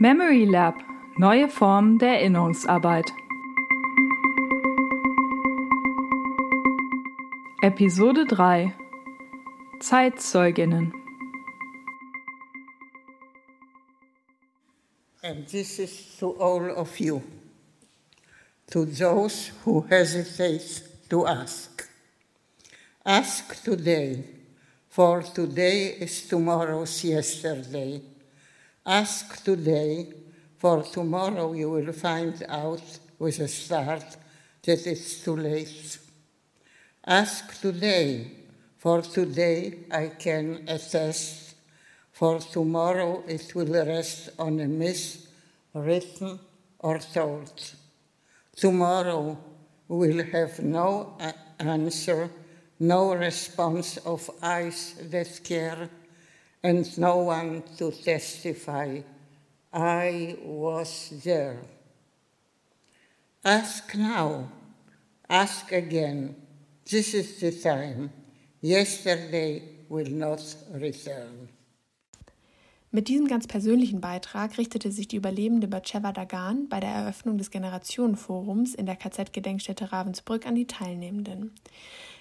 Memory Lab Neue Formen der Erinnerungsarbeit. Episode 3 Zeitzeuginnen And this is to all of you, to those who hesitate to ask. Ask today, for today is tomorrow's yesterday. Ask today, for tomorrow you will find out with a start that it's too late. Ask today, for today I can attest for tomorrow it will rest on a myth written or told. Tomorrow will have no uh, answer, no response of eyes that care, and no one to testify, I was there. Ask now, ask again. This is the time. Yesterday will not return. Mit diesem ganz persönlichen Beitrag richtete sich die Überlebende Batsheva Dagan bei der Eröffnung des Generationenforums in der KZ-Gedenkstätte Ravensbrück an die Teilnehmenden.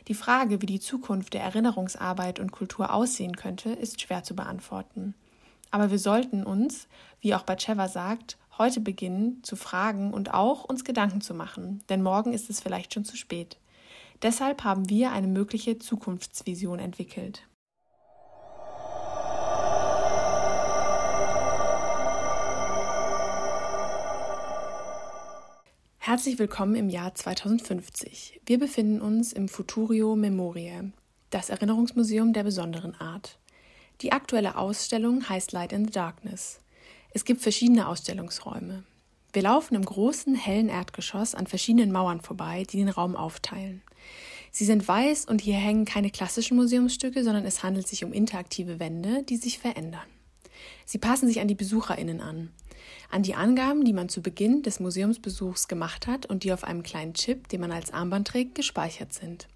Die Frage, wie die Zukunft der Erinnerungsarbeit und Kultur aussehen könnte, ist schwer zu beantworten. Aber wir sollten uns, wie auch Batsheva sagt, heute beginnen zu fragen und auch uns Gedanken zu machen, denn morgen ist es vielleicht schon zu spät. Deshalb haben wir eine mögliche Zukunftsvision entwickelt. Herzlich willkommen im Jahr 2050. Wir befinden uns im Futurio Memoriae, das Erinnerungsmuseum der besonderen Art. Die aktuelle Ausstellung heißt Light in the Darkness. Es gibt verschiedene Ausstellungsräume. Wir laufen im großen, hellen Erdgeschoss an verschiedenen Mauern vorbei, die den Raum aufteilen. Sie sind weiß und hier hängen keine klassischen Museumsstücke, sondern es handelt sich um interaktive Wände, die sich verändern. Sie passen sich an die BesucherInnen an an die Angaben, die man zu Beginn des Museumsbesuchs gemacht hat und die auf einem kleinen Chip, den man als Armband trägt, gespeichert sind.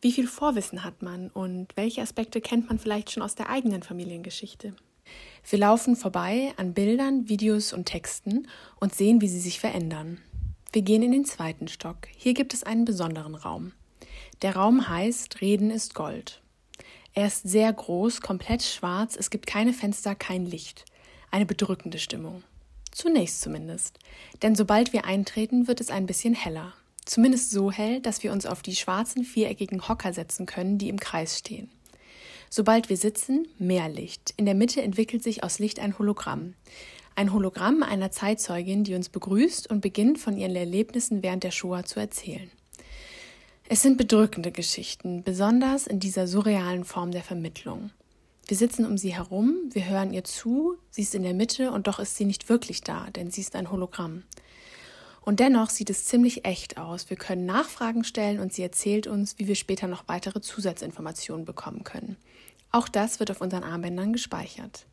Wie viel Vorwissen hat man und welche Aspekte kennt man vielleicht schon aus der eigenen Familiengeschichte? Wir laufen vorbei an Bildern, Videos und Texten und sehen, wie sie sich verändern. Wir gehen in den zweiten Stock. Hier gibt es einen besonderen Raum. Der Raum heißt Reden ist Gold. Er ist sehr groß, komplett schwarz, es gibt keine Fenster, kein Licht. Eine bedrückende Stimmung. Zunächst zumindest. Denn sobald wir eintreten, wird es ein bisschen heller. Zumindest so hell, dass wir uns auf die schwarzen viereckigen Hocker setzen können, die im Kreis stehen. Sobald wir sitzen, mehr Licht. In der Mitte entwickelt sich aus Licht ein Hologramm. Ein Hologramm einer Zeitzeugin, die uns begrüßt und beginnt von ihren Erlebnissen während der Shoah zu erzählen. Es sind bedrückende Geschichten, besonders in dieser surrealen Form der Vermittlung. Wir sitzen um sie herum, wir hören ihr zu, sie ist in der Mitte und doch ist sie nicht wirklich da, denn sie ist ein Hologramm. Und dennoch sieht es ziemlich echt aus. Wir können Nachfragen stellen und sie erzählt uns, wie wir später noch weitere Zusatzinformationen bekommen können. Auch das wird auf unseren Armbändern gespeichert.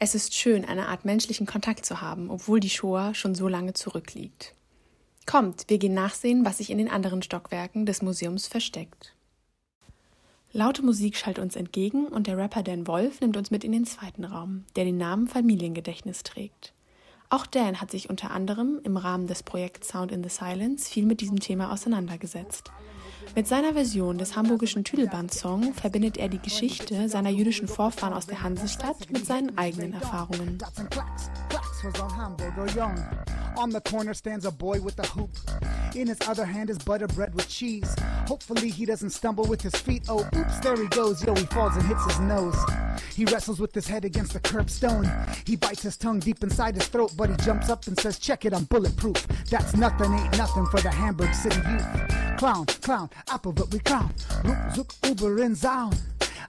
Es ist schön, eine Art menschlichen Kontakt zu haben, obwohl die Shoah schon so lange zurückliegt. Kommt, wir gehen nachsehen, was sich in den anderen Stockwerken des Museums versteckt. Laute Musik schallt uns entgegen und der Rapper Dan Wolf nimmt uns mit in den zweiten Raum, der den Namen Familiengedächtnis trägt. Auch Dan hat sich unter anderem im Rahmen des Projekts Sound in the Silence viel mit diesem Thema auseinandergesetzt. Mit seiner Version des hamburgischen Tüdelband-Song verbindet er die Geschichte seiner jüdischen Vorfahren aus der Hansestadt mit seinen eigenen Erfahrungen. On the corner stands a boy with a hoop. In his other hand is butter bread with cheese. Hopefully he doesn't stumble with his feet. Oh, oops, there he goes. Yo, he falls and hits his nose. He wrestles with his head against the curbstone. He bites his tongue deep inside his throat, but he jumps up and says, Check it, I'm bulletproof. That's nothing, ain't nothing for the Hamburg City youth. Clown, clown, Apple wird wie Clown. Ruck, Uber in Zaun.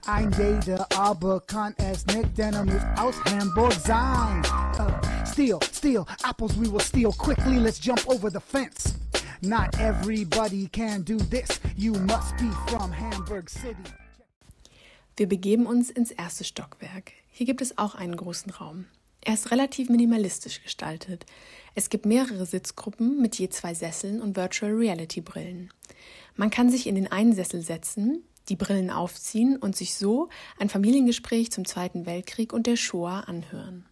Ein jeder aber kann es nicht, denn er muss aus Hamburg sein. Uh, steal, steal, apples we will steal quickly, let's jump over the fence. Not everybody can do this, you must be from Hamburg City. Wir begeben uns ins erste Stockwerk. Hier gibt es auch einen großen Raum. Er ist relativ minimalistisch gestaltet. Es gibt mehrere Sitzgruppen mit je zwei Sesseln und Virtual Reality Brillen. Man kann sich in den einen Sessel setzen, die Brillen aufziehen und sich so ein Familiengespräch zum Zweiten Weltkrieg und der Shoah anhören.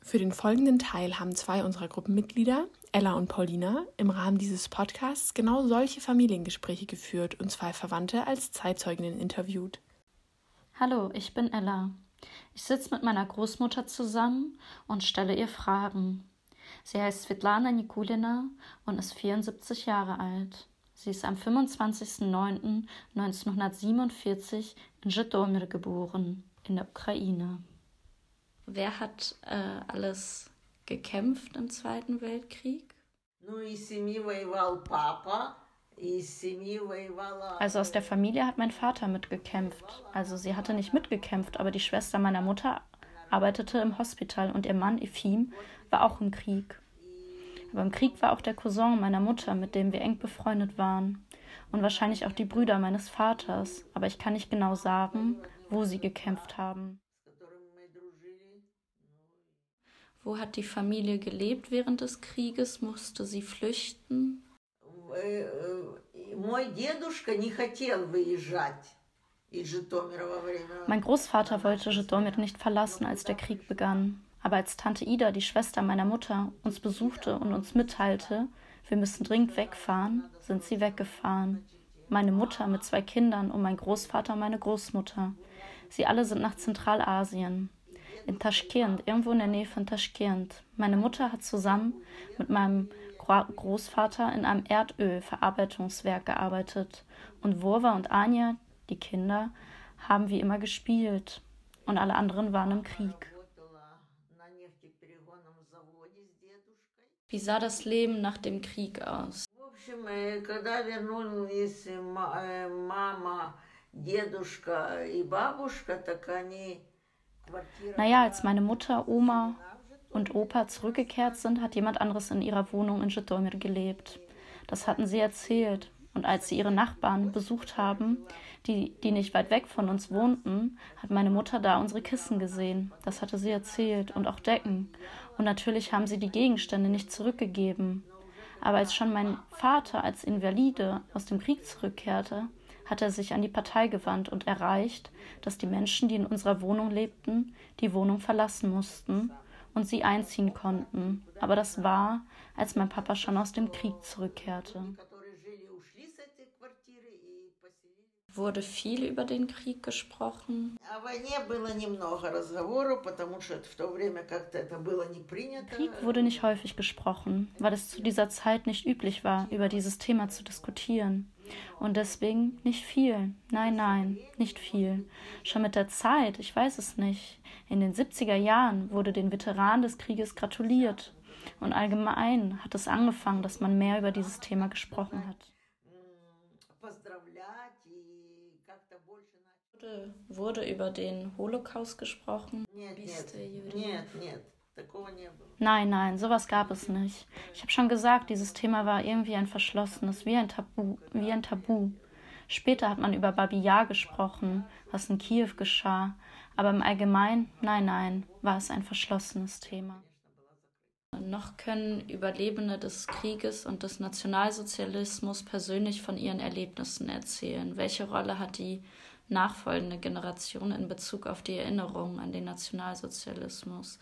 Für den folgenden Teil haben zwei unserer Gruppenmitglieder, Ella und Paulina, im Rahmen dieses Podcasts genau solche Familiengespräche geführt und zwei Verwandte als Zeitzeuginnen interviewt. Hallo, ich bin Ella. Ich sitze mit meiner Großmutter zusammen und stelle ihr Fragen. Sie heißt Svetlana Nikulina und ist 74 Jahre alt. Sie ist am 25.09.1947 in Zhytomyr geboren, in der Ukraine. Wer hat äh, alles gekämpft im Zweiten Weltkrieg? Also aus der Familie hat mein Vater mitgekämpft. Also sie hatte nicht mitgekämpft, aber die Schwester meiner Mutter arbeitete im Hospital und ihr Mann Efim war auch im Krieg. Aber im Krieg war auch der Cousin meiner Mutter, mit dem wir eng befreundet waren. Und wahrscheinlich auch die Brüder meines Vaters. Aber ich kann nicht genau sagen, wo sie gekämpft haben. Wo hat die Familie gelebt während des Krieges? Musste sie flüchten? Mein Großvater wollte Żytomir nicht verlassen, als der Krieg begann. Aber als Tante Ida, die Schwester meiner Mutter, uns besuchte und uns mitteilte, wir müssen dringend wegfahren, sind sie weggefahren. Meine Mutter mit zwei Kindern und mein Großvater und meine Großmutter. Sie alle sind nach Zentralasien. In Taschkent, irgendwo in der Nähe von Taschkent. Meine Mutter hat zusammen mit meinem Großvater in einem Erdölverarbeitungswerk gearbeitet. Und Wurwa und Anja, die Kinder, haben wie immer gespielt. Und alle anderen waren im Krieg. Wie sah das Leben nach dem Krieg aus? Naja, als meine Mutter, Oma und Opa zurückgekehrt sind, hat jemand anderes in ihrer Wohnung in Żytomir gelebt. Das hatten sie erzählt. Und als sie ihre Nachbarn besucht haben, die, die nicht weit weg von uns wohnten, hat meine Mutter da unsere Kissen gesehen. Das hatte sie erzählt und auch Decken. Und natürlich haben sie die Gegenstände nicht zurückgegeben. Aber als schon mein Vater als Invalide aus dem Krieg zurückkehrte, hat er sich an die Partei gewandt und erreicht, dass die Menschen, die in unserer Wohnung lebten, die Wohnung verlassen mussten und sie einziehen konnten. Aber das war, als mein Papa schon aus dem Krieg zurückkehrte. Wurde viel über den Krieg gesprochen? Krieg wurde nicht häufig gesprochen, weil es zu dieser Zeit nicht üblich war, über dieses Thema zu diskutieren. Und deswegen nicht viel. Nein, nein, nicht viel. Schon mit der Zeit, ich weiß es nicht. In den 70er Jahren wurde den Veteranen des Krieges gratuliert. Und allgemein hat es angefangen, dass man mehr über dieses Thema gesprochen hat. Wurde, wurde über den Holocaust gesprochen? Nein, nein, sowas gab es nicht. Ich habe schon gesagt, dieses Thema war irgendwie ein verschlossenes, wie ein Tabu, wie ein Tabu. Später hat man über Babi Yar gesprochen, was in Kiew geschah, aber im Allgemeinen, nein, nein, war es ein verschlossenes Thema. Noch können Überlebende des Krieges und des Nationalsozialismus persönlich von ihren Erlebnissen erzählen. Welche Rolle hat die nachfolgende Generation in Bezug auf die Erinnerung an den Nationalsozialismus.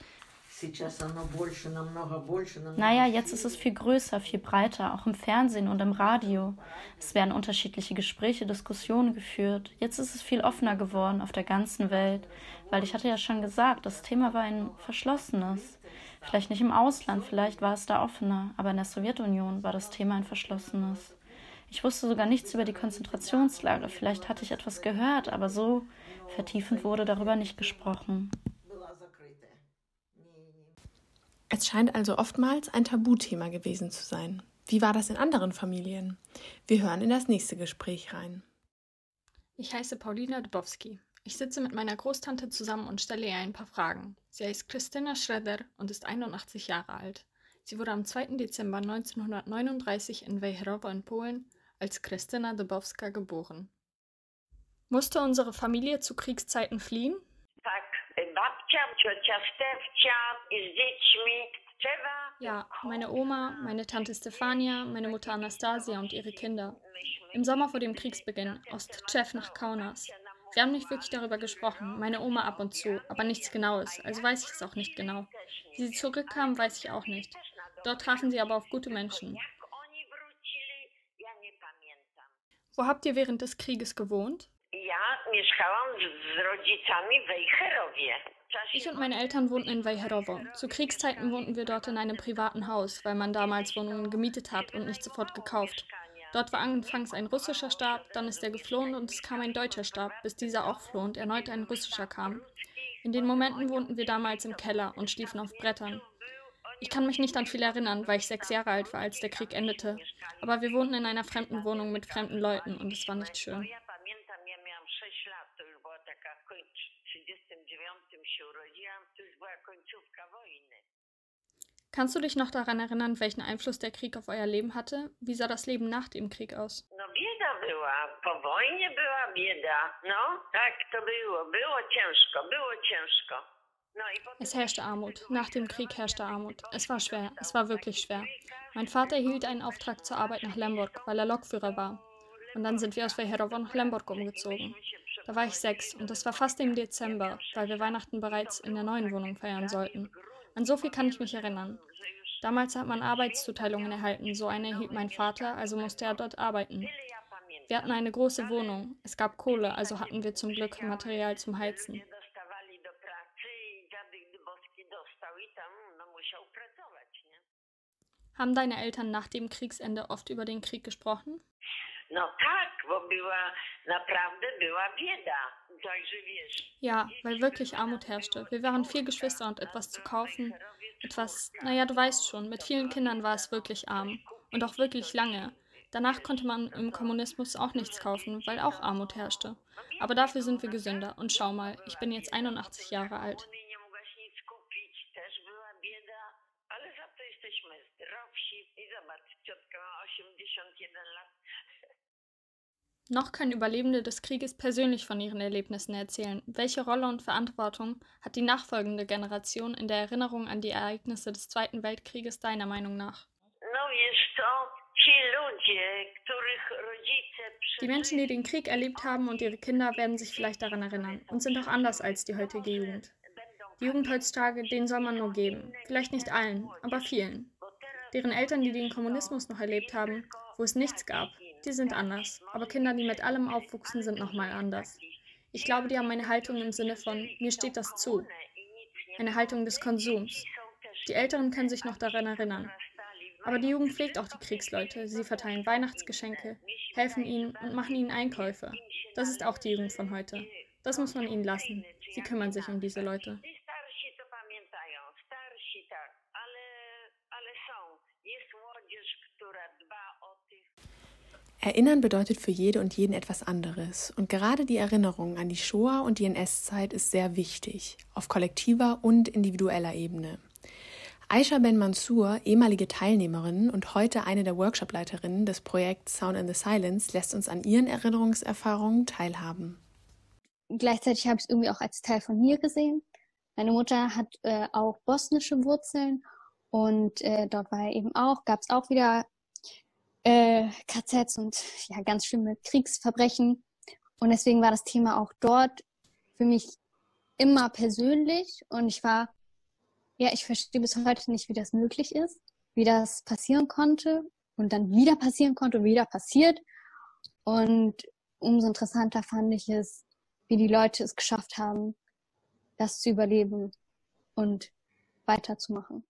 Naja, jetzt ist es viel größer, viel breiter, auch im Fernsehen und im Radio. Es werden unterschiedliche Gespräche, Diskussionen geführt. Jetzt ist es viel offener geworden auf der ganzen Welt, weil ich hatte ja schon gesagt, das Thema war ein verschlossenes. Vielleicht nicht im Ausland, vielleicht war es da offener, aber in der Sowjetunion war das Thema ein verschlossenes. Ich wusste sogar nichts über die Konzentrationslager. Vielleicht hatte ich etwas gehört, aber so vertiefend wurde darüber nicht gesprochen. Es scheint also oftmals ein Tabuthema gewesen zu sein. Wie war das in anderen Familien? Wir hören in das nächste Gespräch rein. Ich heiße Paulina Dubowski. Ich sitze mit meiner Großtante zusammen und stelle ihr ein paar Fragen. Sie heißt Christina Schroeder und ist 81 Jahre alt. Sie wurde am 2. Dezember 1939 in Wejherowo in Polen als Krystyna Dubowska geboren. Musste unsere Familie zu Kriegszeiten fliehen? Ja, meine Oma, meine Tante Stefania, meine Mutter Anastasia und ihre Kinder. Im Sommer vor dem Kriegsbeginn aus Tschew nach Kaunas. Wir haben nicht wirklich darüber gesprochen, meine Oma ab und zu, aber nichts Genaues, also weiß ich es auch nicht genau. Wie sie zurückkamen, weiß ich auch nicht. Dort trafen sie aber auf gute Menschen. Wo habt ihr während des Krieges gewohnt? Ich und meine Eltern wohnten in Wejherowo. Zu Kriegszeiten wohnten wir dort in einem privaten Haus, weil man damals Wohnungen gemietet hat und nicht sofort gekauft. Dort war anfangs ein russischer Stab, dann ist er geflohen und es kam ein deutscher Stab, bis dieser auch floh und erneut ein russischer kam. In den Momenten wohnten wir damals im Keller und schliefen auf Brettern. Ich kann mich nicht an viel erinnern, weil ich sechs Jahre alt war, als der Krieg endete. Aber wir wohnten in einer fremden Wohnung mit fremden Leuten und es war nicht schön. Kannst du dich noch daran erinnern, welchen Einfluss der Krieg auf euer Leben hatte? Wie sah das Leben nach dem Krieg aus? Es herrschte Armut. Nach dem Krieg herrschte Armut. Es war schwer. Es war wirklich schwer. Mein Vater erhielt einen Auftrag zur Arbeit nach Lemberg, weil er Lokführer war. Und dann sind wir aus Vejerovo nach Lemberg umgezogen. Da war ich sechs und es war fast im Dezember, weil wir Weihnachten bereits in der neuen Wohnung feiern sollten. An so viel kann ich mich erinnern. Damals hat man Arbeitszuteilungen erhalten, so eine erhielt mein Vater, also musste er dort arbeiten. Wir hatten eine große Wohnung, es gab Kohle, also hatten wir zum Glück Material zum Heizen. Haben deine Eltern nach dem Kriegsende oft über den Krieg gesprochen? Ja, weil wirklich Armut herrschte. Wir waren vier Geschwister und etwas zu kaufen, etwas, naja, du weißt schon, mit vielen Kindern war es wirklich arm. Und auch wirklich lange. Danach konnte man im Kommunismus auch nichts kaufen, weil auch Armut herrschte. Aber dafür sind wir gesünder. Und schau mal, ich bin jetzt 81 Jahre alt. Noch können Überlebende des Krieges persönlich von ihren Erlebnissen erzählen. Welche Rolle und Verantwortung hat die nachfolgende Generation in der Erinnerung an die Ereignisse des Zweiten Weltkrieges deiner Meinung nach? Die Menschen, die den Krieg erlebt haben und ihre Kinder werden sich vielleicht daran erinnern und sind auch anders als die heutige Jugend. Die Jugend heutzutage, denen soll man nur geben. Vielleicht nicht allen, aber vielen. Deren Eltern, die den Kommunismus noch erlebt haben, wo es nichts gab, die sind anders. Aber Kinder, die mit allem aufwuchsen, sind nochmal anders. Ich glaube, die haben eine Haltung im Sinne von, mir steht das zu. Eine Haltung des Konsums. Die Älteren können sich noch daran erinnern. Aber die Jugend pflegt auch die Kriegsleute. Sie verteilen Weihnachtsgeschenke, helfen ihnen und machen ihnen Einkäufe. Das ist auch die Jugend von heute. Das muss man ihnen lassen. Sie kümmern sich um diese Leute. Erinnern bedeutet für jede und jeden etwas anderes. Und gerade die Erinnerung an die Shoah und die NS-Zeit ist sehr wichtig, auf kollektiver und individueller Ebene. Aisha Ben Mansour, ehemalige Teilnehmerin und heute eine der Workshopleiterinnen des Projekts Sound in the Silence, lässt uns an ihren Erinnerungserfahrungen teilhaben. Gleichzeitig habe ich es irgendwie auch als Teil von mir gesehen. Meine Mutter hat äh, auch bosnische Wurzeln und äh, dort war eben auch, gab es auch wieder äh, KZs und ja, ganz schlimme Kriegsverbrechen. Und deswegen war das Thema auch dort für mich immer persönlich. Und ich war, ja, ich verstehe bis heute nicht, wie das möglich ist, wie das passieren konnte und dann wieder passieren konnte und wieder passiert. Und umso interessanter fand ich es, wie die Leute es geschafft haben, das zu überleben und weiterzumachen.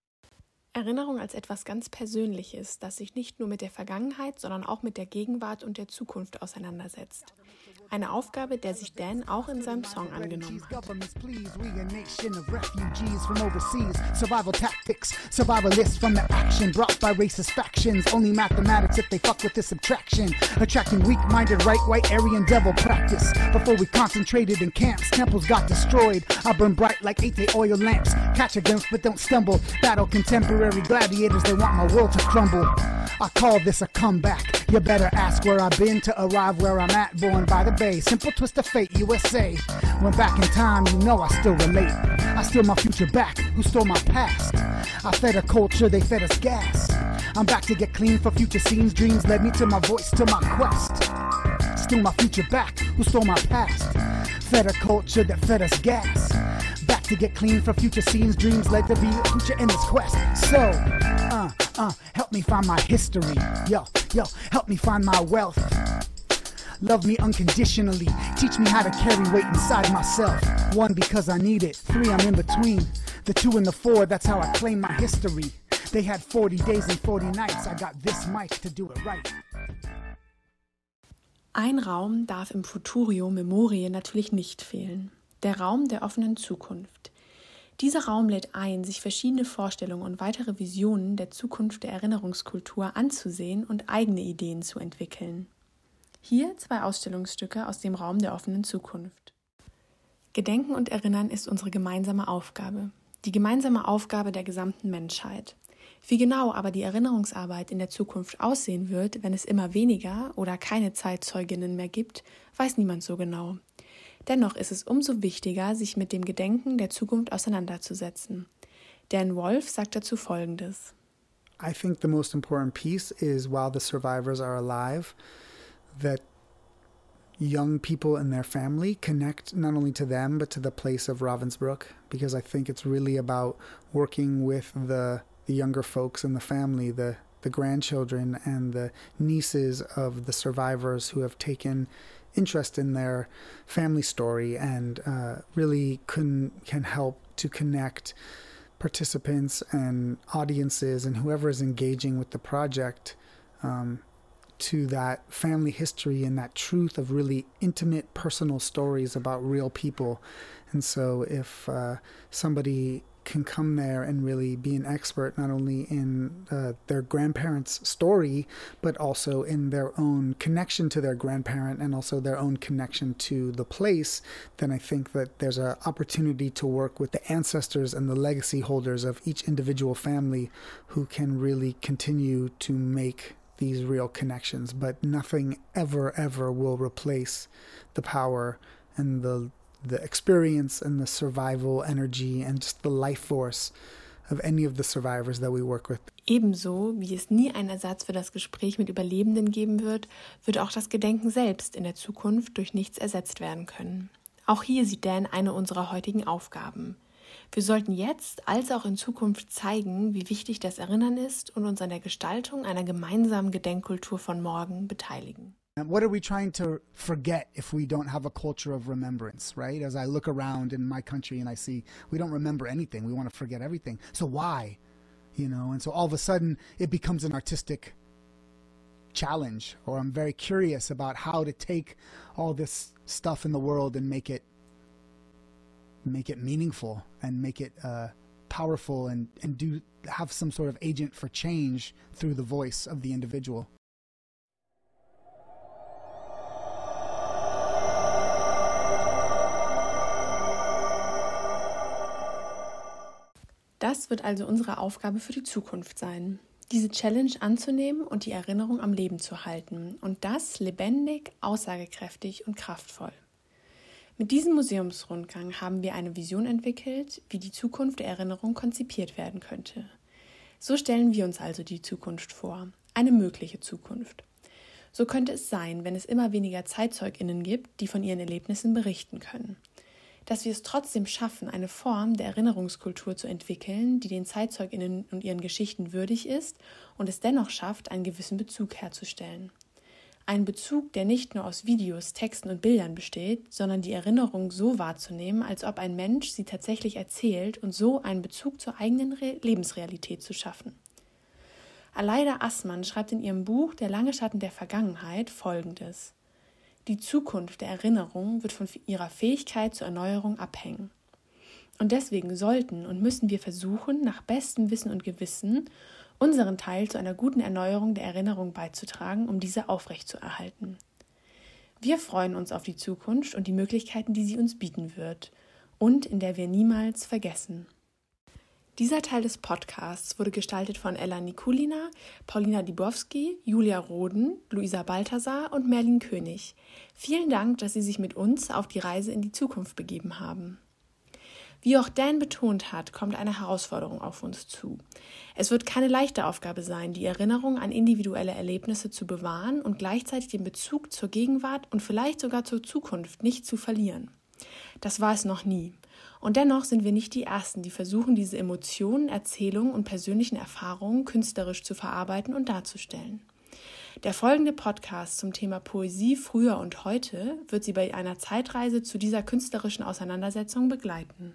Erinnerung als etwas ganz Persönliches, das sich nicht nur mit der Vergangenheit, sondern auch mit der Gegenwart und der Zukunft auseinandersetzt. Eine Aufgabe, der sich Dan auch in seinem Song angenommen hat. I call this a comeback. You better ask where I've been to arrive where I'm at. Born by the Bay, simple twist of fate, USA. Went back in time, you know I still relate. I steal my future back, who stole my past? I fed a culture, they fed us gas. I'm back to get clean for future scenes. Dreams led me to my voice, to my quest. Steal my future back, who stole my past? fed a culture that fed us gas. Back to get clean for future scenes, dreams led to be a future in this quest. So, uh, help me find my history. Yo, yo, help me find my wealth. Love me unconditionally. Teach me how to carry weight inside myself. One, because I need it. Three, I'm in between. The two and the four, that's how I claim my history. They had 40 days and 40 nights. I got this mic to do it right. Ein Raum darf im Futurio Memorie natürlich nicht fehlen. Der Raum der offenen Zukunft. Dieser Raum lädt ein, sich verschiedene Vorstellungen und weitere Visionen der Zukunft der Erinnerungskultur anzusehen und eigene Ideen zu entwickeln. Hier zwei Ausstellungsstücke aus dem Raum der offenen Zukunft. Gedenken und Erinnern ist unsere gemeinsame Aufgabe, die gemeinsame Aufgabe der gesamten Menschheit. Wie genau aber die Erinnerungsarbeit in der Zukunft aussehen wird, wenn es immer weniger oder keine Zeitzeuginnen mehr gibt, weiß niemand so genau. Dennoch ist es umso wichtiger, sich mit dem Gedenken der Zukunft auseinanderzusetzen. Dan Wolf sagt dazu Folgendes. I think the most important piece is while the survivors are alive, that young people and their family connect not only to them but to the place of Ravensbrück because I think it's really about working with the the younger folks in the family, the the grandchildren and the nieces of the survivors who have taken interest in their family story and uh, really can can help to connect participants and audiences and whoever is engaging with the project um, to that family history and that truth of really intimate personal stories about real people. And so if uh, somebody can come there and really be an expert not only in uh, their grandparents' story, but also in their own connection to their grandparent and also their own connection to the place, then I think that there's an opportunity to work with the ancestors and the legacy holders of each individual family who can really continue to make these real connections, but nothing ever, ever will replace the power and the the experience and the survival energy and just the life force of any of the survivors that we work with. Ebenso wie es nie einen Ersatz für das Gespräch mit Überlebenden geben wird, wird auch das Gedenken selbst in der Zukunft durch nichts ersetzt werden können. Auch hier sieht Dan eine unserer heutigen Aufgaben. Wir sollten jetzt als auch in Zukunft zeigen, wie wichtig das Erinnern ist und uns an der Gestaltung einer gemeinsamen Gedenkkultur von morgen beteiligen. What are we trying to forget if we don't have a culture of remembrance, right? As I look around in my country and I see we don't remember anything, we want to forget everything. So why? You know, and so all of a sudden it becomes an artistic challenge, or I'm very curious about how to take all this stuff in the world and make it make it meaningful and make it uh, powerful and, and do have some sort of agent for change through the voice of the individual. Das wird also unsere Aufgabe für die Zukunft sein. Diese Challenge anzunehmen und die Erinnerung am Leben zu halten. Und das lebendig, aussagekräftig und kraftvoll. Mit diesem Museumsrundgang haben wir eine Vision entwickelt, wie die Zukunft der Erinnerung konzipiert werden könnte. So stellen wir uns also die Zukunft vor, eine mögliche Zukunft. So könnte es sein, wenn es immer weniger Zeitzeuginnen gibt, die von ihren Erlebnissen berichten können. Dass wir es trotzdem schaffen, eine Form der Erinnerungskultur zu entwickeln, die den Zeitzeuginnen und ihren Geschichten würdig ist und es dennoch schafft, einen gewissen Bezug herzustellen. Ein Bezug, der nicht nur aus Videos, Texten und Bildern besteht, sondern die Erinnerung so wahrzunehmen, als ob ein Mensch sie tatsächlich erzählt und so einen Bezug zur eigenen Re Lebensrealität zu schaffen. Aleida Assmann schreibt in ihrem Buch Der lange Schatten der Vergangenheit folgendes. Die Zukunft der Erinnerung wird von ihrer Fähigkeit zur Erneuerung abhängen. Und deswegen sollten und müssen wir versuchen, nach bestem Wissen und Gewissen unseren Teil zu einer guten Erneuerung der Erinnerung beizutragen, um diese aufrechtzuerhalten. Wir freuen uns auf die Zukunft und die Möglichkeiten, die sie uns bieten wird und in der wir niemals vergessen. Dieser Teil des Podcasts wurde gestaltet von Ella Nikulina, Paulina Dibowski, Julia Roden, Luisa Balthasar und Merlin König. Vielen Dank, dass Sie sich mit uns auf die Reise in die Zukunft begeben haben. Wie auch Dan betont hat, kommt eine Herausforderung auf uns zu. Es wird keine leichte Aufgabe sein, die Erinnerung an individuelle Erlebnisse zu bewahren und gleichzeitig den Bezug zur Gegenwart und vielleicht sogar zur Zukunft nicht zu verlieren. Das war es noch nie. Und dennoch sind wir nicht die Ersten, die versuchen, diese Emotionen, Erzählungen und persönlichen Erfahrungen künstlerisch zu verarbeiten und darzustellen. Der folgende Podcast zum Thema Poesie früher und heute wird Sie bei einer Zeitreise zu dieser künstlerischen Auseinandersetzung begleiten.